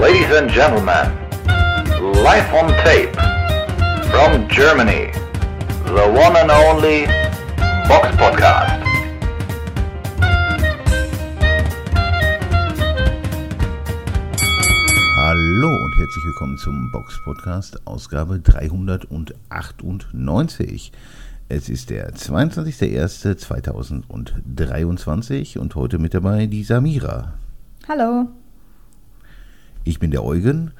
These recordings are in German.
Ladies and gentlemen, live on tape from Germany, the one and only Box Podcast. Hallo und herzlich willkommen zum Box Podcast, Ausgabe 398. Es ist der 22.01.2023 und heute mit dabei die Samira. Hallo. Ich bin der Eugen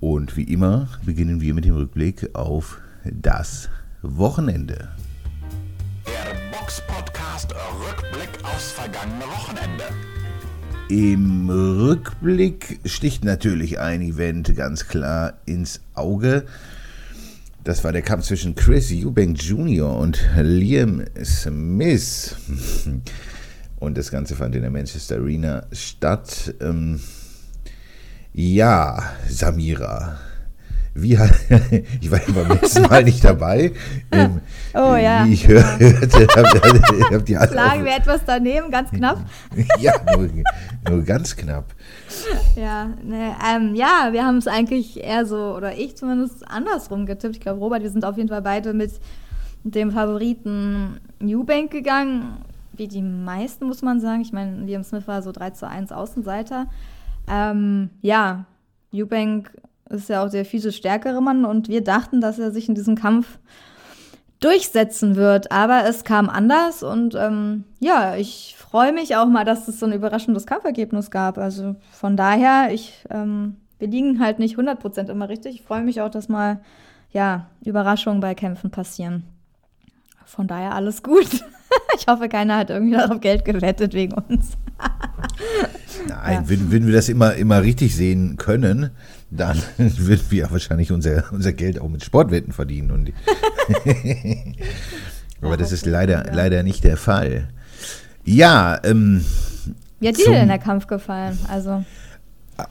und wie immer beginnen wir mit dem Rückblick auf das Wochenende. Der Box Podcast Rückblick aufs vergangene Wochenende. Im Rückblick sticht natürlich ein Event ganz klar ins Auge. Das war der Kampf zwischen Chris Eubank Jr. und Liam Smith. Und das Ganze fand in der Manchester Arena statt. Ähm, ja, Samira. Wie ich war ja beim letzten Mal nicht dabei. Ähm, oh ja. Wie ich hörte, hab, hab die alle Lagen wir etwas daneben, ganz knapp. ja, nur, nur ganz knapp. Ja, ne, ähm, ja, wir haben es eigentlich eher so, oder ich zumindest andersrum getippt. Ich glaube, Robert, wir sind auf jeden Fall beide mit dem Favoriten Newbank gegangen. Wie die meisten, muss man sagen. Ich meine, Liam Smith war so 3 zu 1 Außenseiter. Ähm, ja, Eubank ist ja auch der physisch stärkere Mann und wir dachten, dass er sich in diesem Kampf durchsetzen wird. Aber es kam anders und ähm, ja, ich freue mich auch mal, dass es so ein überraschendes Kampfergebnis gab. Also von daher, ich, ähm, wir liegen halt nicht 100% immer richtig. Ich freue mich auch, dass mal ja, Überraschungen bei Kämpfen passieren. Von daher alles gut. ich hoffe, keiner hat irgendwie darauf Geld gewettet wegen uns. Nein, ja. wenn, wenn wir das immer, immer richtig sehen können, dann würden wir wahrscheinlich unser, unser Geld auch mit Sportwetten verdienen. Und Aber das ist leider, leider nicht der Fall. Ja, ähm. Wie hat dir denn der Kampf gefallen? Also.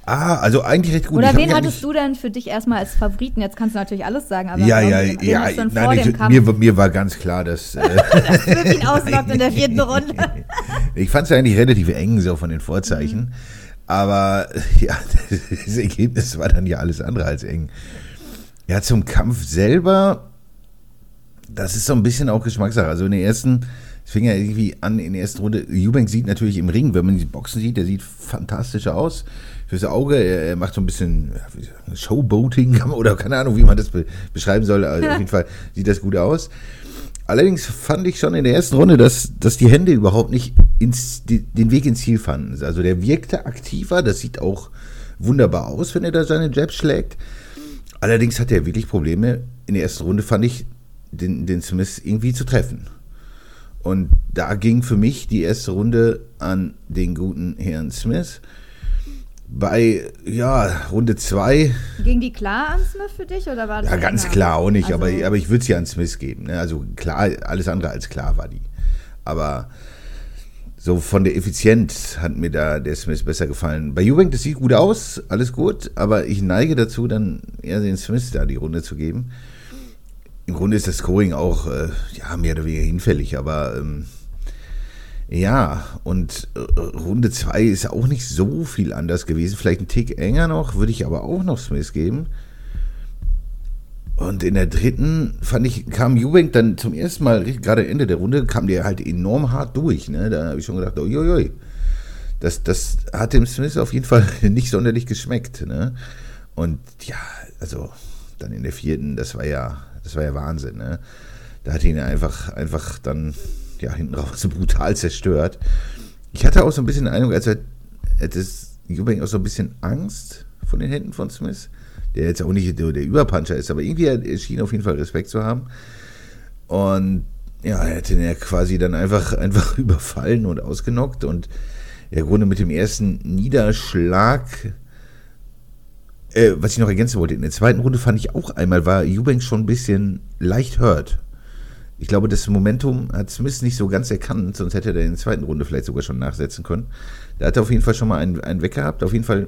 Ah, also eigentlich recht gut. Oder wen hattest du denn für dich erstmal als Favoriten? Jetzt kannst du natürlich alles sagen, aber ja, ja, wen, ja, wen nein, ich, mir, mir war ganz klar, dass äh, das ihn auslockt in der vierten Runde. ich fand es eigentlich relativ eng so von den Vorzeichen, mhm. aber ja, das Ergebnis war dann ja alles andere als eng. Ja, zum Kampf selber, das ist so ein bisschen auch Geschmackssache. Also in der ersten es fing ja irgendwie an in der ersten Runde. Eubank sieht natürlich im Ring, wenn man die Boxen sieht, der sieht fantastisch aus. Fürs Auge, er, macht so ein bisschen Showboating oder keine Ahnung, wie man das beschreiben soll. Also auf jeden Fall sieht das gut aus. Allerdings fand ich schon in der ersten Runde, dass, dass die Hände überhaupt nicht ins, die, den Weg ins Ziel fanden. Also der wirkte aktiver, das sieht auch wunderbar aus, wenn er da seine Jabs schlägt. Allerdings hat er wirklich Probleme. In der ersten Runde fand ich, den, den Smith irgendwie zu treffen. Und da ging für mich die erste Runde an den guten Herrn Smith. Bei, ja, Runde 2. Ging die klar an Smith für dich oder war das? Ja, ganz klar, auch nicht, also, aber, aber ich würde sie an Smith geben. Ne? Also klar, alles andere als klar war die. Aber so von der Effizienz hat mir da der Smith besser gefallen. Bei Eubank, das sieht gut aus, alles gut, aber ich neige dazu, dann eher den Smith da die Runde zu geben im Grunde ist das Scoring auch äh, ja, mehr oder weniger hinfällig, aber ähm, ja, und äh, Runde 2 ist auch nicht so viel anders gewesen. Vielleicht ein Tick enger noch, würde ich aber auch noch Smith geben. Und in der dritten fand ich, kam Eubank dann zum ersten Mal, gerade Ende der Runde, kam der halt enorm hart durch. Ne? Da habe ich schon gedacht, uiuiui. Das, das hat dem Smith auf jeden Fall nicht sonderlich geschmeckt. Ne? Und ja, also dann in der vierten, das war ja das war ja Wahnsinn, ne? Da hat ihn einfach, einfach dann, ja, hinten raus so brutal zerstört. Ich hatte auch so ein bisschen den Eindruck, als hätte Eubank auch so ein bisschen Angst von den Händen von Smith, der jetzt auch nicht der, Überpuncher ist, aber irgendwie er schien auf jeden Fall Respekt zu haben. Und ja, er hat ihn ja quasi dann einfach, einfach überfallen und ausgenockt und im Grunde mit dem ersten Niederschlag äh, was ich noch ergänzen wollte, in der zweiten Runde fand ich auch einmal, war Eubanks schon ein bisschen leicht hurt. Ich glaube, das Momentum hat Smith nicht so ganz erkannt, sonst hätte er in der zweiten Runde vielleicht sogar schon nachsetzen können. Da hat er auf jeden Fall schon mal einen, einen weggehabt. Auf jeden Fall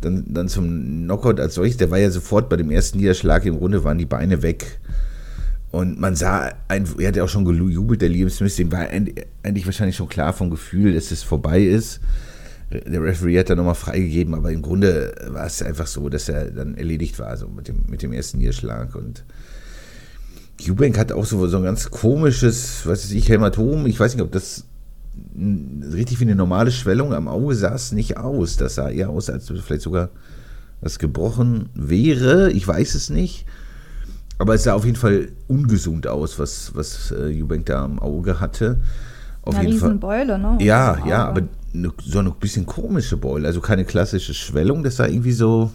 dann, dann zum Knockout als solches. Der war ja sofort bei dem ersten Niederschlag im Runde, waren die Beine weg. Und man sah, ein, er hat ja auch schon gejubelt, der Liam Smith, dem war eigentlich wahrscheinlich schon klar vom Gefühl, dass es vorbei ist. der Referee hat dann nochmal freigegeben, aber im Grunde war es einfach so, dass er dann erledigt war, so mit dem, mit dem ersten Niederschlag. Und Eubank hat auch so, so ein ganz komisches, was weiß ich, Hämatom. Ich weiß nicht, ob das richtig wie eine normale Schwellung am Auge sah es nicht aus. Das sah eher aus, als vielleicht sogar was gebrochen wäre. Ich weiß es nicht. Aber es sah auf jeden Fall ungesund aus, was, was äh, Eubank da am Auge hatte. Auf Eine jeden Fall. Riesenbeule, ne? Ja, ja, aber eine, so eine bisschen komische Beule. Also keine klassische Schwellung. Das sah irgendwie so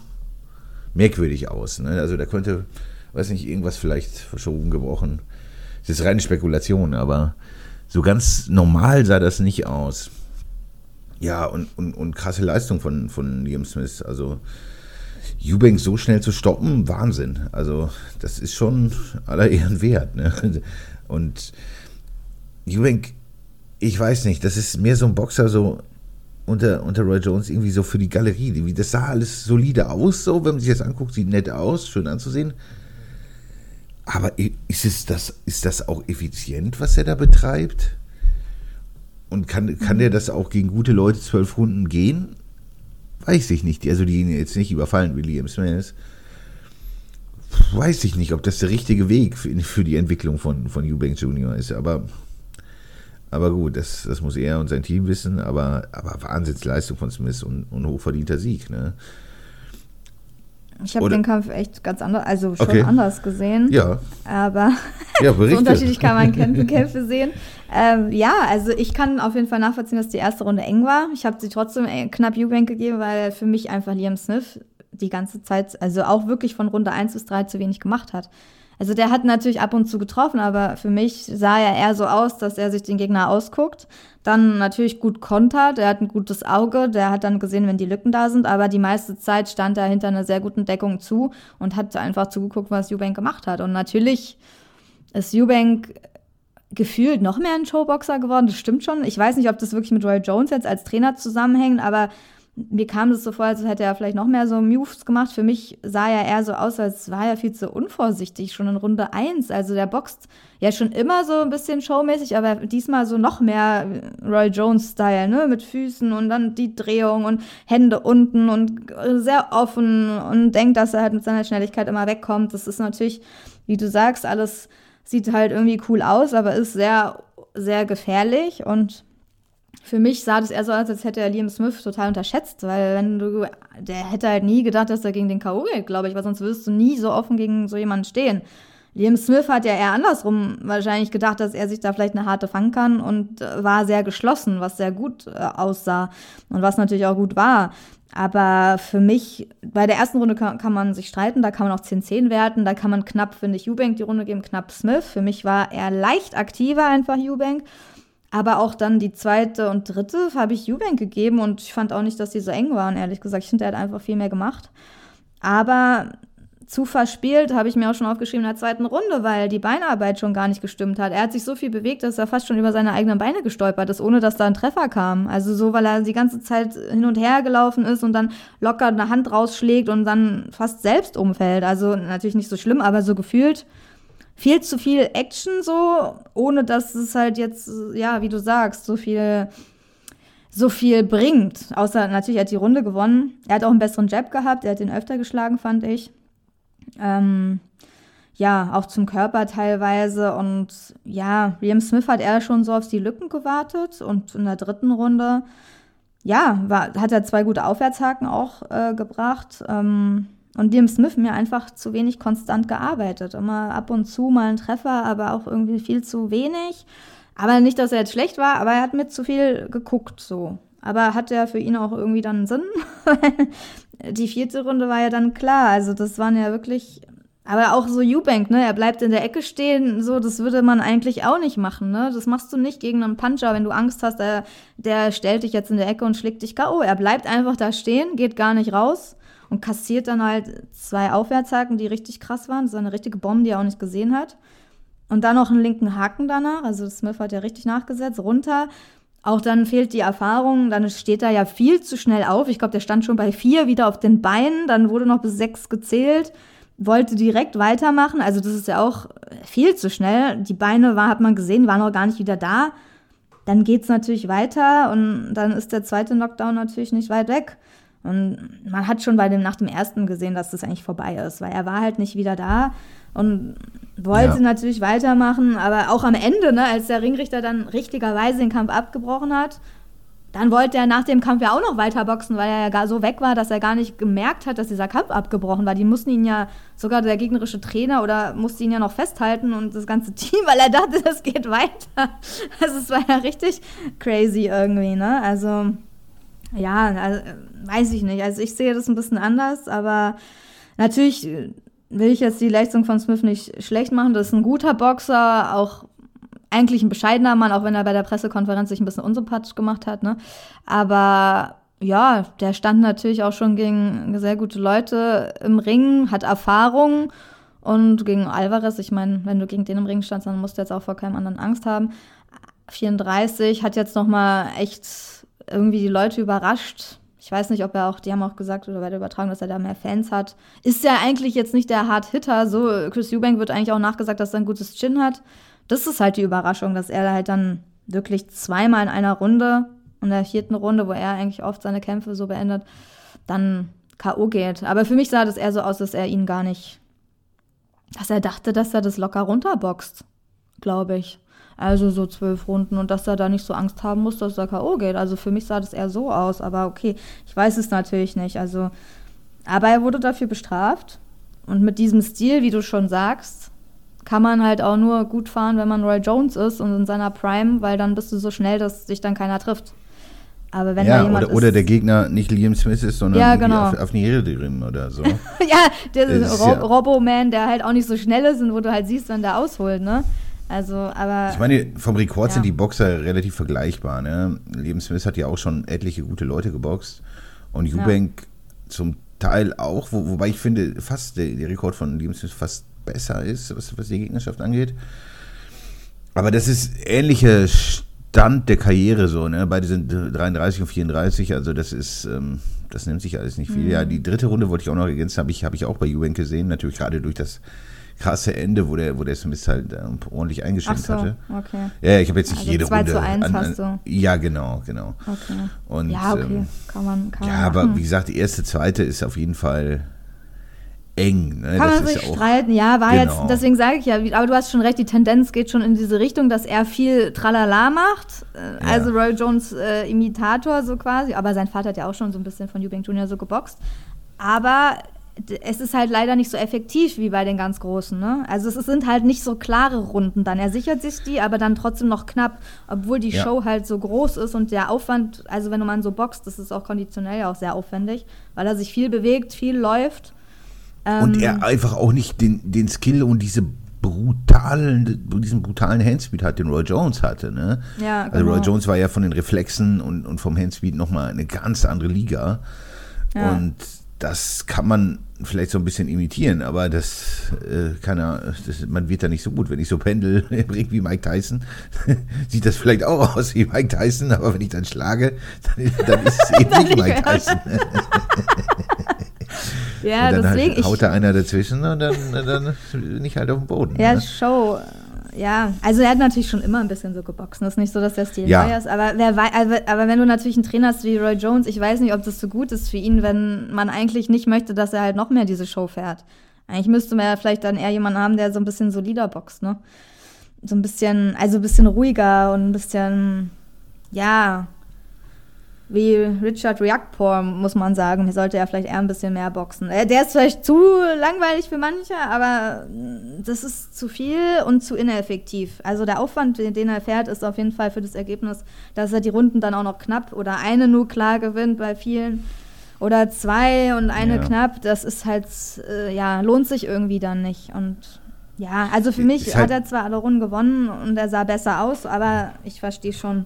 merkwürdig aus. Ne? Also da könnte, weiß nicht, irgendwas vielleicht verschoben, gebrochen. Das ist reine Spekulation, aber so ganz normal sah das nicht aus. Ja, und, und, und krasse Leistung von, von Liam Smith. Also Eubank so schnell zu stoppen, Wahnsinn. Also das ist schon aller Ehren wert. Ne? Und Eubank, ich weiß nicht, das ist mehr so ein Boxer so unter, unter Roy Jones irgendwie so für die Galerie. Das sah alles solide aus, so, wenn man sich das anguckt, sieht nett aus, schön anzusehen. Aber ist, es das, ist das auch effizient, was er da betreibt? Und kann, kann der das auch gegen gute Leute zwölf Runden gehen? Weiß ich nicht. Also die ihn jetzt nicht überfallen wie Liam Smith. Weiß ich nicht, ob das der richtige Weg für, für die Entwicklung von, von Eubank Jr. ist. Aber, aber gut, das, das muss er und sein Team wissen. Aber, aber Wahnsinnsleistung von Smith und, und hochverdienter Sieg. Ne? Ich habe den Kampf echt ganz anders, also schon Okay. anders gesehen. Ja, Aber ja, so unterschiedlich kann man Kämpfe, Kämpfe sehen. Ähm, ja, also ich kann auf jeden Fall nachvollziehen, dass die erste Runde eng war. Ich habe sie trotzdem äh, knapp Eubank gegeben, weil für mich einfach Liam Smith die ganze Zeit, also auch wirklich von Runde 1 bis 3 zu wenig gemacht hat. Also der hat natürlich ab und zu getroffen, aber für mich sah er eher so aus, dass er sich den Gegner ausguckt, dann natürlich gut kontert, er hat ein gutes Auge, der hat dann gesehen, wenn die Lücken da sind, aber die meiste Zeit stand er hinter einer sehr guten Deckung zu und hat einfach zugeguckt, was Eubank gemacht hat. Und natürlich ist Eubank gefühlt noch mehr ein Showboxer geworden. Das stimmt schon. Ich weiß nicht, ob das wirklich mit Roy Jones jetzt als Trainer zusammenhängt, aber mir kam es so vor, als hätte er vielleicht noch mehr so Moves gemacht. Für mich sah er eher so aus, als war er viel zu unvorsichtig, schon in Runde 1. Also der boxt ja schon immer so ein bisschen showmäßig, aber diesmal so noch mehr Roy Jones-Style, ne? Mit Füßen und dann die Drehung und Hände unten und sehr offen und denkt, dass er halt mit seiner Schnelligkeit immer wegkommt. Das ist natürlich, wie du sagst, alles sieht halt irgendwie cool aus, aber ist sehr, sehr gefährlich und für mich sah das eher so aus, als hätte er Liam Smith total unterschätzt, weil wenn du, der hätte halt nie gedacht, dass er gegen den K.O. geht, glaube ich, weil sonst würdest du nie so offen gegen so jemanden stehen. Liam Smith hat ja eher andersrum wahrscheinlich gedacht, dass er sich da vielleicht eine harte fangen kann und äh, war sehr geschlossen, was sehr gut äh, aussah und was natürlich auch gut war. Aber für mich, bei der ersten Runde kann, kann man sich streiten, da kann man auch 10-10 werten, da kann man knapp, finde ich, Eubank die Runde geben, knapp Smith. Für mich war er leicht aktiver einfach Eubank. Aber auch dann die zweite und dritte habe ich Eubank gegeben und ich fand auch nicht, dass die so eng waren, ehrlich gesagt. Ich finde, er hat einfach viel mehr gemacht. Aber zu verspielt habe ich mir auch schon aufgeschrieben in der zweiten Runde, weil die Beinarbeit schon gar nicht gestimmt hat. Er hat sich so viel bewegt, dass er fast schon über seine eigenen Beine gestolpert ist, ohne dass da ein Treffer kam. Also so, weil er die ganze Zeit hin und her gelaufen ist und dann locker eine Hand rausschlägt und dann fast selbst umfällt. Also natürlich nicht so schlimm, aber so gefühlt viel zu viel Action so, ohne dass es halt jetzt, ja, wie du sagst, so viel so viel bringt. Außer natürlich er hat die Runde gewonnen. Er hat auch einen besseren Jab gehabt, er hat den öfter geschlagen, fand ich. Ähm, ja, auch zum Körper teilweise. Und ja, Liam Smith hat eher schon so auf die Lücken gewartet. Und in der dritten Runde, ja, war, hat er zwei gute Aufwärtshaken auch äh, gebracht. Ähm, und Liam Smith mir einfach zu wenig konstant gearbeitet. Immer ab und zu mal ein Treffer, aber auch irgendwie viel zu wenig. Aber nicht, dass er jetzt schlecht war, aber er hat mit zu viel geguckt so. Aber hat ja für ihn auch irgendwie dann Sinn? Die vierte Runde war ja dann klar. Also das waren ja wirklich. Aber auch so Eubank, ne? Er bleibt in der Ecke stehen, so, das würde man eigentlich auch nicht machen, ne? Das machst du nicht gegen einen Puncher, wenn du Angst hast, der, der stellt dich jetzt in der Ecke und schlägt dich K.O. Er bleibt einfach da stehen, geht gar nicht raus und kassiert dann halt zwei Aufwärtshaken, die richtig krass waren. Das war eine richtige Bombe, die er auch nicht gesehen hat. Und dann noch einen linken Haken danach. Also Smith hat ja richtig nachgesetzt, runter. Auch dann fehlt die Erfahrung. Dann steht er ja viel zu schnell auf. Ich glaube, der stand schon bei vier wieder auf den Beinen. Dann wurde noch bis sechs gezählt. Wollte direkt weitermachen. Also das ist ja auch viel zu schnell. Die Beine war, hat man gesehen, waren noch gar nicht wieder da. dann geht's natürlich weiter und dann ist der zweite Knockdown natürlich nicht weit weg. Und man hat schon bei dem, nach dem ersten gesehen, dass das eigentlich vorbei ist, weil er war halt nicht wieder da und wollte Ja. natürlich weitermachen, aber auch am Ende, ne, als der Ringrichter dann richtigerweise den Kampf abgebrochen hat, dann wollte er nach dem Kampf ja auch noch weiter boxen, weil er ja gar so weg war, dass er gar nicht gemerkt hat, dass dieser Kampf abgebrochen war. Die mussten ihn ja, sogar der gegnerische Trainer oder musste ihn ja noch festhalten und das ganze Team, weil er dachte, das geht weiter. Also es war ja richtig crazy irgendwie, ne? Also ja, also, weiß ich nicht. Also ich sehe das ein bisschen anders, aber natürlich äh, will ich jetzt die Leistung von Smith nicht schlecht machen. Das ist ein guter Boxer, auch eigentlich ein bescheidener Mann, auch wenn er bei der Pressekonferenz sich ein bisschen unsympathisch gemacht hat, ne? Aber ja, der stand natürlich auch schon gegen sehr gute Leute im Ring, hat Erfahrung und gegen Alvarez, ich meine, wenn du gegen den im Ring standst, dann musst du jetzt auch vor keinem anderen Angst haben. 34 hat jetzt noch mal echt irgendwie die Leute überrascht. Ich weiß nicht, ob er auch, die haben auch gesagt oder bei der Übertragung, dass er da mehr Fans hat. Ist ja eigentlich jetzt nicht der Hard-Hitter. So, Chris Eubank wird eigentlich auch nachgesagt, dass er ein gutes Chin hat. Das ist halt die Überraschung, dass er halt dann wirklich zweimal in einer Runde, in der vierten Runde, wo er eigentlich oft seine Kämpfe so beendet, dann K.O. geht. Aber für mich sah das eher so aus, dass er ihn gar nicht, dass er dachte, dass er das locker runterboxt, glaube ich. Also so zwölf Runden und dass er da nicht so Angst haben muss, dass er K.O. geht. Also für mich sah das eher so aus, aber okay, ich weiß es natürlich nicht. Also, aber er wurde dafür bestraft. Und mit diesem Stil, wie du schon sagst, kann man halt auch nur gut fahren, wenn man Roy Jones ist und in seiner Prime, weil dann bist du so schnell, dass dich dann keiner trifft. Aber wenn da ja, jemand oder, oder ist, der Gegner nicht Liam Smith ist, sondern Ja, genau. auf, auf Niere drin oder so. ja, der Das ist Ro ja- Robo-Man, der halt auch nicht so schnell ist und wo du halt siehst, wenn der ausholt, ne? Also, aber. Ich meine, vom Rekord Ja. sind die Boxer relativ vergleichbar. Ne? Liam Smith hat ja auch schon etliche gute Leute geboxt und Eubank zum Teil auch, wo, wobei ich finde, fast der, der Rekord von Liam Smith fast besser ist, was, was die Gegnerschaft angeht. Aber das ist ähnlicher Stand der Karriere so. Ne? Beide sind 33 und 34, also das ist, ähm, das nimmt sich alles nicht viel. Mhm. Ja, die dritte Runde wollte ich auch noch ergänzen, habe ich, habe ich auch bei Eubank gesehen, natürlich gerade durch das krasse Ende, wo der, wo der Smith halt ähm, ordentlich eingeschenkt so, hatte. okay. Ja, ich habe jetzt nicht Also jede 2 Runde. zu 1 an, an, hast du. Ja, genau, genau. Okay. Und, ja, okay. ähm, kann man, kann ja, man aber wie gesagt, die erste, zweite ist auf jeden Fall eng. Ne? Kann das man sich ja streiten, ja, war Genau. jetzt, deswegen sage ich ja, aber du hast schon recht, die Tendenz geht schon in diese Richtung, dass er viel Tralala macht, äh, Ja. also Roy Jones äh, Imitator so quasi, aber sein Vater hat ja auch schon so ein bisschen von Eubank Jr. so geboxt, aber es ist halt leider nicht so effektiv wie bei den ganz Großen, ne? Also es sind halt nicht so klare Runden dann. Er sichert sich die, aber dann trotzdem noch knapp, obwohl die Ja. Show halt so groß ist und der Aufwand, also wenn man so boxt, das ist auch konditionell ja auch sehr aufwendig, weil er sich viel bewegt, viel läuft. und Ähm, er einfach auch nicht den, den Skill und diese brutalen, diesen brutalen Handspeed hat, den Roy Jones hatte. Ne? Ja, Also Roy genau. Jones war ja von den Reflexen und, und vom Handspeed nochmal eine ganz andere Liga. Ja. Und das kann man vielleicht so ein bisschen imitieren, aber das äh, kann er, das, man wird da nicht so gut. Wenn ich so pendel wie Mike Tyson, sieht das vielleicht auch aus wie Mike Tyson, aber wenn ich dann schlage, dann, dann ist es eben nicht Mike Tyson. Ja, und dann deswegen, halt, haut da einer dazwischen und dann, dann bin ich halt auf dem Boden. ja, ne? Show. Ja, also er hat natürlich schon immer ein bisschen so geboxt. Das ist nicht so, dass der Stil Ja. neu ist. Aber, wer wei- aber, aber wenn du natürlich einen Trainer hast wie Roy Jones, ich weiß nicht, ob das so gut ist für ihn, wenn man eigentlich nicht möchte, dass er halt noch mehr diese Show fährt. Eigentlich müsste man ja vielleicht dann eher jemanden haben, der so ein bisschen solider boxt, ne? So ein bisschen, also ein bisschen ruhiger und ein bisschen, ja, wie Richard Riakpor, muss man sagen. Hier sollte er vielleicht eher ein bisschen mehr boxen. Äh, Der ist vielleicht zu langweilig für manche, aber mm, das ist zu viel und zu ineffektiv. Also der Aufwand, den er fährt, ist auf jeden Fall für das Ergebnis, dass er die Runden dann auch noch knapp oder eine nur klar gewinnt bei vielen oder zwei und eine Ja. knapp. Das ist halt, äh, ja, lohnt sich irgendwie dann nicht. Und ja, also für mich halt- hat er zwar alle Runden gewonnen und er sah besser aus, aber ich verstehe schon,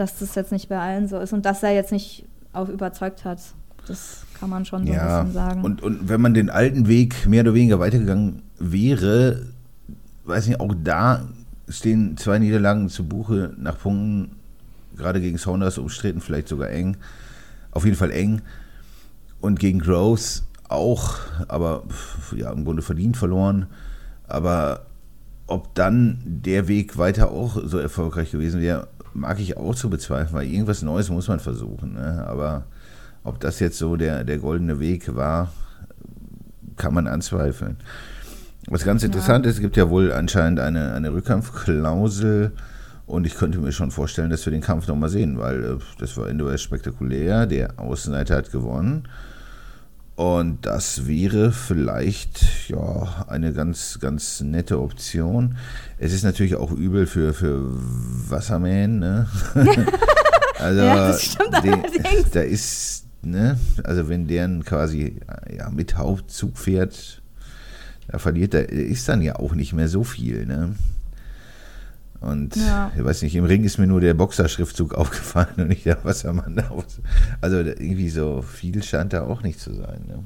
dass das jetzt nicht bei allen so ist und dass er jetzt nicht auf überzeugt hat. Das kann man schon so ein Ja, bisschen sagen. und, und wenn man den alten Weg mehr oder weniger weitergegangen wäre, weiß nicht, auch da stehen zwei Niederlagen zu Buche nach Punkten, gerade gegen Saunders umstritten, vielleicht sogar eng. Auf jeden Fall eng. Und gegen Gross auch, aber ja, im Grunde verdient verloren. Aber ob dann der Weg weiter auch so erfolgreich gewesen wäre, mag ich auch zu bezweifeln, weil irgendwas Neues muss man versuchen. Ne? Aber ob das jetzt so der, der goldene Weg war, kann man anzweifeln. Was ganz interessant ist, es gibt ja wohl anscheinend eine, eine Rückkampfklausel und ich könnte mir schon vorstellen, dass wir den Kampf nochmal sehen, weil äh, das war Ende spektakulär. Der Außenseiter hat gewonnen. Und das wäre vielleicht ja eine ganz, ganz nette Option. Es ist natürlich auch übel für, für Wasserman, ne? also Ja, das stimmt allerdings. da ist, ne, also wenn der quasi ja, mit Hauptzug fährt, da verliert er, ist dann ja auch nicht mehr so viel, ne? Und Ja. ich weiß nicht, im Ring ist mir nur der Boxerschriftzug aufgefallen und nicht der Wassermann. da aus- Also da- irgendwie so viel scheint da auch nicht zu sein. Ne?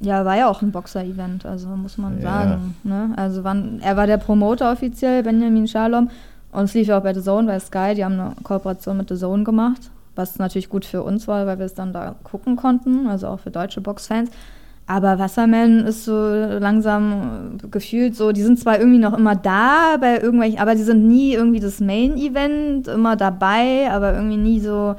Ja, war ja auch ein Boxer-Event, also muss man Ja. sagen. Ne? Also wann, er war der Promoter offiziell, Benjamin Shalom. Und es lief ja auch bei The Zone, bei Sky. Die haben eine Kooperation mit The Zone gemacht, was natürlich gut für uns war, weil wir es dann da gucken konnten, also auch für deutsche Boxfans. Aber Wasserman ist so langsam gefühlt so, die sind zwar irgendwie noch immer da bei irgendwelchen, aber die sind nie irgendwie das Main-Event, immer dabei, aber irgendwie nie so,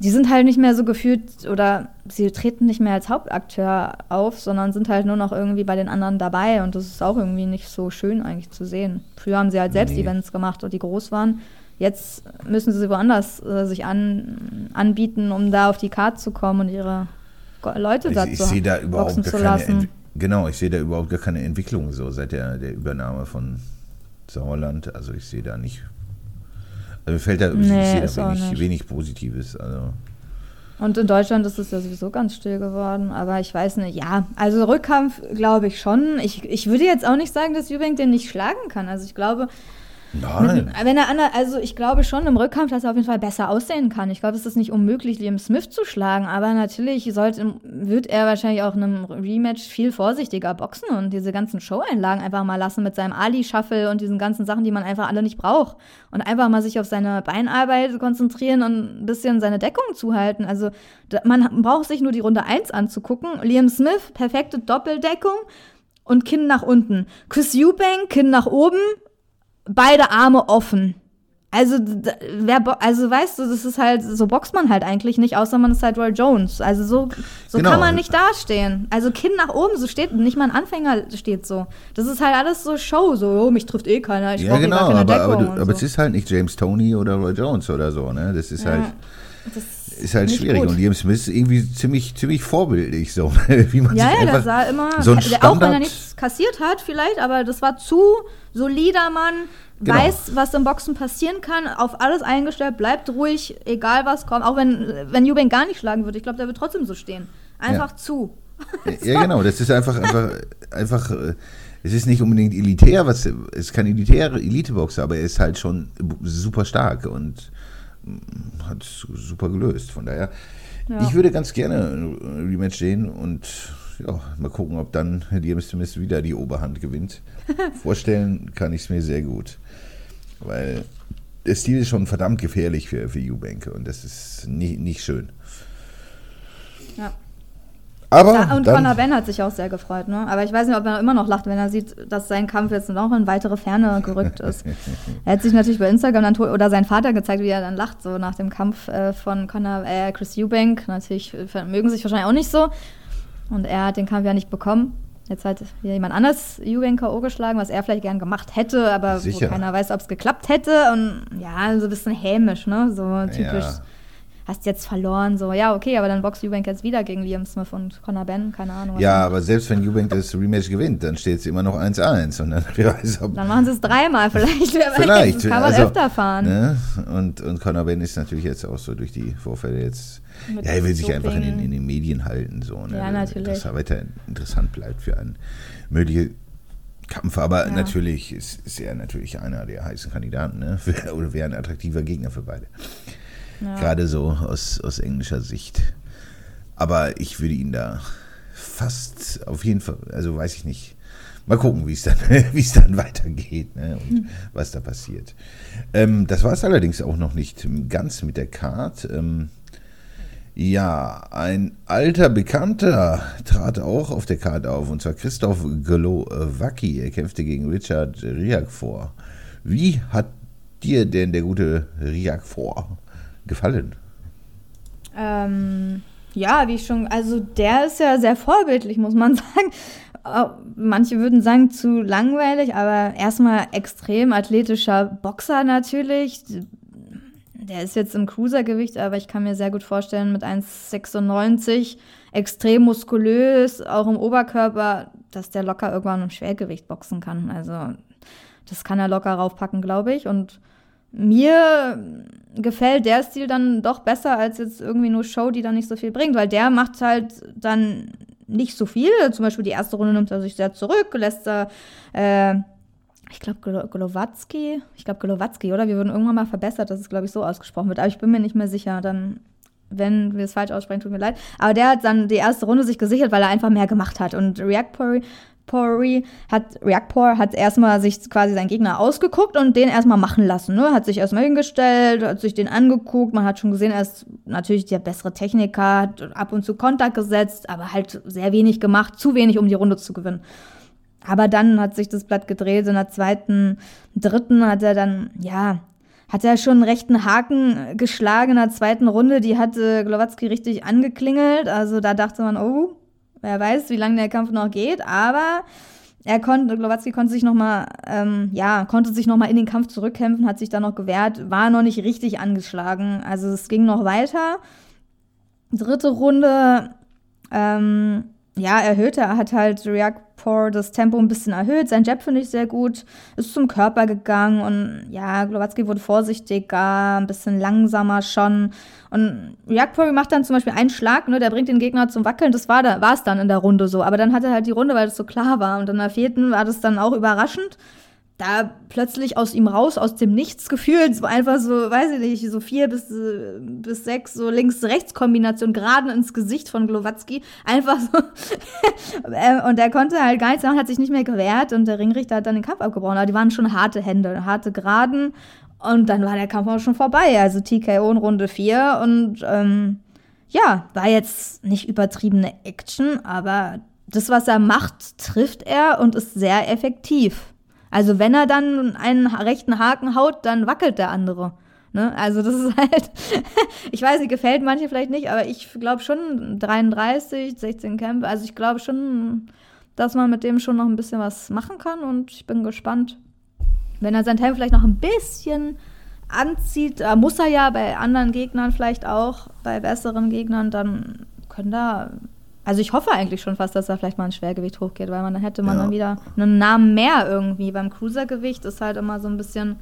die sind halt nicht mehr so gefühlt oder sie treten nicht mehr als Hauptakteur auf, sondern sind halt nur noch irgendwie bei den anderen dabei und das ist auch irgendwie nicht so schön eigentlich zu sehen. Früher haben sie halt selbst Nee. Events gemacht, die groß waren. Jetzt müssen sie woanders äh, sich an, anbieten, um da auf die Karte zu kommen und ihre Leute Ich, dazu ich sehe da überhaupt boxen gar zu keine lassen. Ent Genau, ich sehe da überhaupt gar keine Entwicklung so seit der, der Übernahme von Sauerland. Also ich sehe da nicht. Also mir fällt da, ich Nee, ist da wenig, nicht. wenig Positives. Also Und in Deutschland ist es ja sowieso ganz still geworden. Aber ich weiß nicht, ja, also Rückkampf glaube ich schon. Ich, ich würde jetzt auch nicht sagen, dass Eubank den nicht schlagen kann. Also ich glaube, nein. mit, wenn er ander, also ich glaube schon im Rückkampf, dass er auf jeden Fall besser aussehen kann. Ich glaube, es ist nicht unmöglich, Liam Smith zu schlagen. Aber natürlich sollte, wird er wahrscheinlich auch in einem Rematch viel vorsichtiger boxen und diese ganzen Show-Einlagen einfach mal lassen mit seinem Ali-Shuffle und diesen ganzen Sachen, die man einfach alle nicht braucht. Und einfach mal sich auf seine Beinarbeit konzentrieren und ein bisschen seine Deckung zuhalten. Also man braucht sich nur die Runde 1 anzugucken. Liam Smith, perfekte Doppeldeckung und Kinn nach unten. Chris Eubank, Kinn nach oben, beide Arme offen. Also, wer, also weißt du, das ist halt, so boxt man halt eigentlich nicht, außer man ist halt Roy Jones. Also so, so Genau. kann man nicht dastehen. Also Kinn nach oben, so steht, nicht mal ein Anfänger steht so. Das ist halt alles so Show, so, oh, mich trifft eh keiner, ich Ja, brauche genau, keine aber, Deckung aber, du, aber so. es ist halt nicht James Tony oder Roy Jones oder so, ne? Das ist Ja, halt, das ist halt schwierig. gut. Und Liam Smith ist irgendwie ziemlich, ziemlich vorbildlich, so, wie man Ja, sich ja, der sah immer, so ein der, auch wenn er Standard- nichts kassiert hat vielleicht, aber das war zu solider Mann, Genau. weiß, was im Boxen passieren kann, auf alles eingestellt, bleibt ruhig, egal was kommt, auch wenn, wenn Eubank gar nicht schlagen würde, ich glaube, der wird trotzdem so stehen. Einfach zu. Ja, genau, das ist einfach, einfach, einfach, äh, es ist nicht unbedingt elitär, was, es ist kein elitärer Eliteboxer, aber er ist halt schon super stark und hat es super gelöst. Von daher, Ja. ich würde ganz gerne ein Rematch sehen und ja, mal gucken, ob dann Liam Smith wieder die Oberhand gewinnt. Vorstellen kann ich es mir sehr gut, weil der Stil ist schon verdammt gefährlich für, für Eubank und das ist nicht, nicht schön. Ja. Aber Ja, und Conor Ben hat sich auch sehr gefreut, ne? Aber ich weiß nicht, ob er immer noch lacht, wenn er sieht, dass sein Kampf jetzt noch in weitere Ferne gerückt ist. er hat sich natürlich bei Instagram dann oder sein Vater gezeigt, wie er dann lacht, so nach dem Kampf äh, von Conor, äh, Chris Eubank. Natürlich mögen sich wahrscheinlich auch nicht so. Und er hat den Kampf ja nicht bekommen. Jetzt hat jemand anders Eubank K.O. geschlagen, was er vielleicht gern gemacht hätte, aber Sicher. wo keiner weiß, ob es geklappt hätte. Und ja, so ein bisschen hämisch, ne? So typisch. Ja. Hast jetzt verloren, so, ja, okay, aber dann boxt Eubank jetzt wieder gegen Liam Smith und Conor Ben, keine Ahnung. Ja, aber selbst wenn Eubank das Rematch gewinnt, dann steht es immer noch 1-1 und dann wer weiß, ob Dann machen sie es dreimal vielleicht. Wer vielleicht. Kann man also, öfter fahren. Ne? Und, und Conor Ben ist natürlich jetzt auch so durch die Vorfälle jetzt. Mit ja, er will sich Doping. einfach in den, in den Medien halten, so, ne? Ja, natürlich. Dass er weiter interessant bleibt für einen möglichen Kampf. Aber Ja. natürlich ist, ist er natürlich einer der heißen Kandidaten, ne? Oder wäre ein attraktiver Gegner für beide. Ja. Gerade so aus, aus englischer Sicht. Aber ich würde ihn da fast auf jeden Fall, also weiß ich nicht. Mal gucken, wie es dann, es dann weitergeht ne, und Hm. was da passiert. Ähm, das war es allerdings auch noch nicht ganz mit der Card. Ähm, ja, ein alter Bekannter trat auch auf der Card auf, und zwar Christoph Golowacki. Er kämpfte gegen Richard Riak vor. Wie hat dir denn der gute Riak vor gefallen? Ähm, ja, wie ich schon, also der ist ja sehr vorbildlich, muss man sagen. Äh, Manche würden sagen zu langweilig, aber erstmal extrem athletischer Boxer natürlich. Der ist jetzt im Cruisergewicht, aber ich kann mir sehr gut vorstellen, mit 1,96 extrem muskulös, auch im Oberkörper, dass der locker irgendwann im Schwergewicht boxen kann. Also das kann er locker raufpacken, glaube ich. Und mir gefällt der Stil dann doch besser als jetzt irgendwie nur Show, die dann nicht so viel bringt, weil der macht halt dann nicht so viel. Zum Beispiel die erste Runde nimmt er sich sehr zurück, lässt er, äh, ich glaube, Golowatzki, ich glaube Golowatzki, oder? Wir wurden irgendwann mal verbessert, dass es, glaube ich, so ausgesprochen wird, aber ich bin mir nicht mehr sicher. Dann, wenn wir es falsch aussprechen, tut mir leid. Aber der hat dann die erste Runde sich gesichert, weil er einfach mehr gemacht hat. Und Reactory Pori hat, Reactor hat erstmal sich quasi seinen Gegner ausgeguckt und den erstmal machen lassen. Ne? Hat sich erstmal hingestellt, hat sich den angeguckt. Man hat schon gesehen, er ist natürlich der bessere Techniker, hat ab und zu Kontakt gesetzt, aber halt sehr wenig gemacht, zu wenig, um die Runde zu gewinnen. Aber dann hat sich das Blatt gedreht. In der zweiten, dritten hat er dann, ja, hat er schon einen rechten Haken geschlagen in der zweiten Runde. Die hatte Glowatzki richtig angeklingelt. Also da dachte man, oh, Wer weiß, wie lange der Kampf noch geht, aber er konnte, Glowatzki konnte sich nochmal, ähm, ja, konnte sich nochmal in den Kampf zurückkämpfen, hat sich dann noch gewehrt, war noch nicht richtig angeschlagen. Also es ging noch weiter. Dritte Runde, ähm, ja, erhöhte, er hat halt Reaktor das Tempo ein bisschen erhöht. Sein Jab finde ich sehr gut, ist zum Körper gegangen und ja, Glowatzki wurde vorsichtiger, ein bisschen langsamer schon. Und Reaktor macht dann zum Beispiel einen Schlag, ne, der bringt den Gegner zum Wackeln. Das war es dann in der Runde so. Aber dann hat er halt die Runde, weil das so klar war. Und in der vierten war das dann auch überraschend da plötzlich aus ihm raus, aus dem Nichts gefühlt, so einfach so, weiß ich nicht, so vier bis, bis sechs, so Links-Rechts-Kombination gerade ins Gesicht von Glowatzki. Einfach so. Äh, und er konnte halt gar nichts machen, hat sich nicht mehr gewehrt und der Ringrichter hat dann den Kampf abgebrochen. Aber die waren schon harte Hände, harte Geraden. Und dann war der Kampf auch schon vorbei. Also TKO in Runde 4 und ähm, ja, war jetzt nicht übertriebene Action, aber das, was er macht, trifft er und ist sehr effektiv. Also wenn er dann einen rechten Haken haut, dann wackelt der andere. Ne? Also das ist halt, ich weiß nicht, gefällt manche vielleicht nicht, aber ich glaube schon 33, 16 Kämpfe. Also ich glaube schon, dass man mit dem schon noch ein bisschen was machen kann und ich bin gespannt. Wenn er sein Tempo vielleicht noch ein bisschen anzieht, äh, muss er ja bei anderen Gegnern vielleicht auch, bei besseren Gegnern, dann können da also ich hoffe eigentlich schon fast, dass er vielleicht mal ein Schwergewicht hochgeht, weil man dann hätte man ja. dann wieder einen Namen mehr irgendwie. Beim Cruisergewicht ist halt immer so ein bisschen,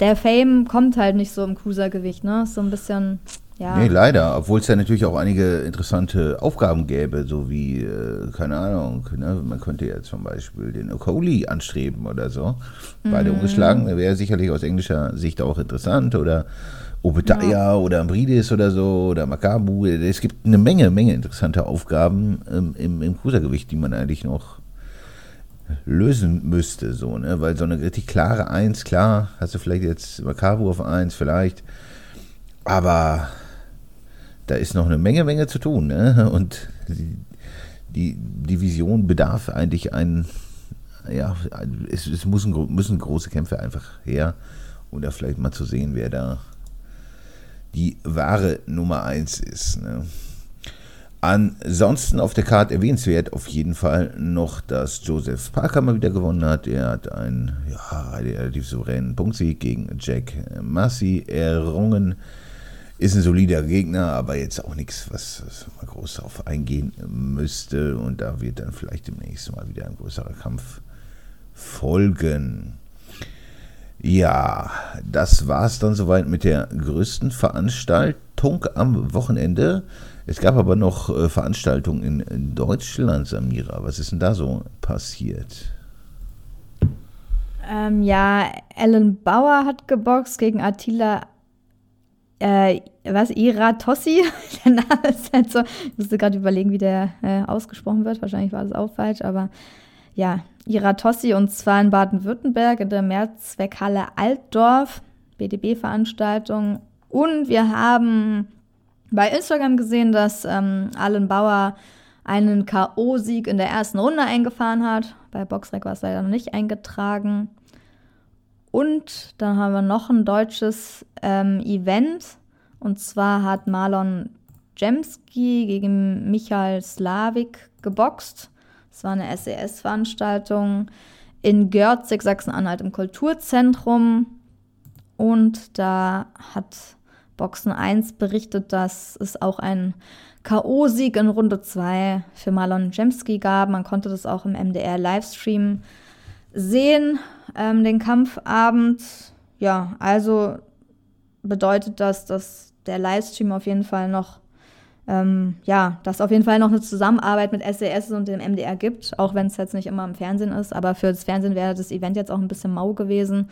der Fame kommt halt nicht so im Cruisergewicht, ne? Ist so ein bisschen, ja. Nee, leider. Obwohl es ja natürlich auch einige interessante Aufgaben gäbe, so wie, äh, keine Ahnung, ne? man könnte ja zum Beispiel den Okoli anstreben oder so. Beide mm. umgeschlagen, wäre sicherlich aus englischer Sicht auch interessant oder Obedaya ja. oder Ambridis oder so oder Makabu. Es gibt eine Menge, Menge interessanter Aufgaben ähm, im, im Cruisergewicht, die man eigentlich noch lösen müsste, so, ne? Weil so eine richtig klare Eins, klar, hast du vielleicht jetzt Makabu auf Eins, vielleicht, aber da ist noch eine Menge, Menge zu tun, ne? Und die, die Division bedarf eigentlich ein, ja, es, es müssen, müssen große Kämpfe einfach her, um da vielleicht mal zu sehen, wer da die wahre Nummer 1 ist. Ne? Ansonsten auf der Karte erwähnenswert auf jeden Fall noch, dass Joseph Parker mal wieder gewonnen hat. Er hat einen ja, relativ souveränen Punktsieg gegen Jack Massey errungen. Ist ein solider Gegner, aber jetzt auch nichts, was, was man groß darauf eingehen müsste. Und da wird dann vielleicht demnächst mal wieder ein größerer Kampf folgen. Ja, das war es dann soweit mit der größten Veranstaltung am Wochenende. Es gab aber noch äh, Veranstaltungen in, Deutschland, Samira. Was ist denn da so passiert? Ähm, ja, Ellen Bauer hat geboxt gegen Attila äh, was, Iratossi? der Name ist halt so. Ich musste gerade überlegen, wie der äh, ausgesprochen wird. Wahrscheinlich war das auch falsch, aber ja, Iratossi und zwar in Baden-Württemberg in der Mehrzweckhalle Altdorf, BDB-Veranstaltung. Und wir haben bei Instagram gesehen, dass ähm, Allen Bauer einen K.O.-Sieg in der ersten Runde eingefahren hat. Bei Boxrec war es leider noch nicht eingetragen. Und dann haben wir noch ein deutsches ähm, Event. Und zwar hat Marlon Jemski gegen Michael Slavik geboxt. Es war eine SES-Veranstaltung in Görzig, Sachsen-Anhalt im Kulturzentrum. Und da hat Boxen 1 berichtet, dass es auch ein K.O.-Sieg in Runde 2 für Marlon Jemski gab. Man konnte das auch im MDR-Livestream sehen, ähm, den Kampfabend. Ja, also bedeutet das, dass der Livestream auf jeden Fall noch, ähm, ja, dass auf jeden Fall noch eine Zusammenarbeit mit SES und dem MDR gibt, auch wenn es jetzt nicht immer im Fernsehen ist. Aber für das Fernsehen wäre das Event jetzt auch ein bisschen mau gewesen.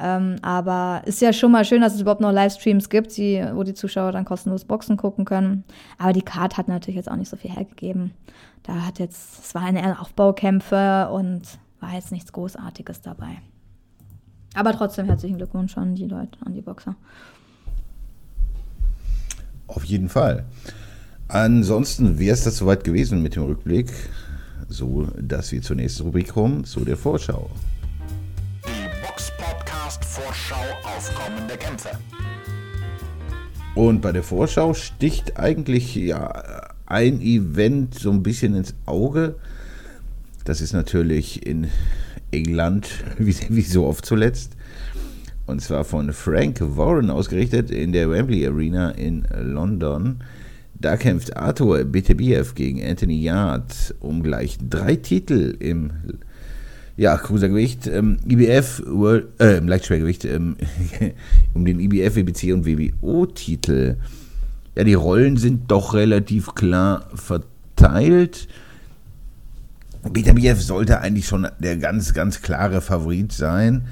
Ähm, aber ist ja schon mal schön, dass es überhaupt noch Livestreams gibt, die, wo die Zuschauer dann kostenlos Boxen gucken können. Aber die Card hat natürlich jetzt auch nicht so viel hergegeben. Da hat jetzt, es waren eher Aufbaukämpfe und war jetzt nichts Großartiges dabei. Aber trotzdem herzlichen Glückwunsch an die Leute, an die Boxer. Auf jeden Fall. Ansonsten wäre es das soweit gewesen mit dem Rückblick, so dass wir zur nächsten Rubrik kommen, zu der Vorschau. Vorschau auf kommende Kämpfe. Und bei der Vorschau sticht eigentlich ja ein Event so ein bisschen ins Auge. Das ist natürlich in England, wie, wie so oft zuletzt. Und zwar von Frank Warren ausgerichtet in der Wembley Arena in London. Da kämpft Arthur Beterbiev gegen Anthony Yard um gleich drei Titel im ja, Cruisergewicht, ähm, IBF, World, äh, Leichtschwergewicht, ähm, um den IBF, WBC und WBO-Titel. Ja, die Rollen sind doch relativ klar verteilt. BTBF sollte eigentlich schon der ganz, ganz klare Favorit sein.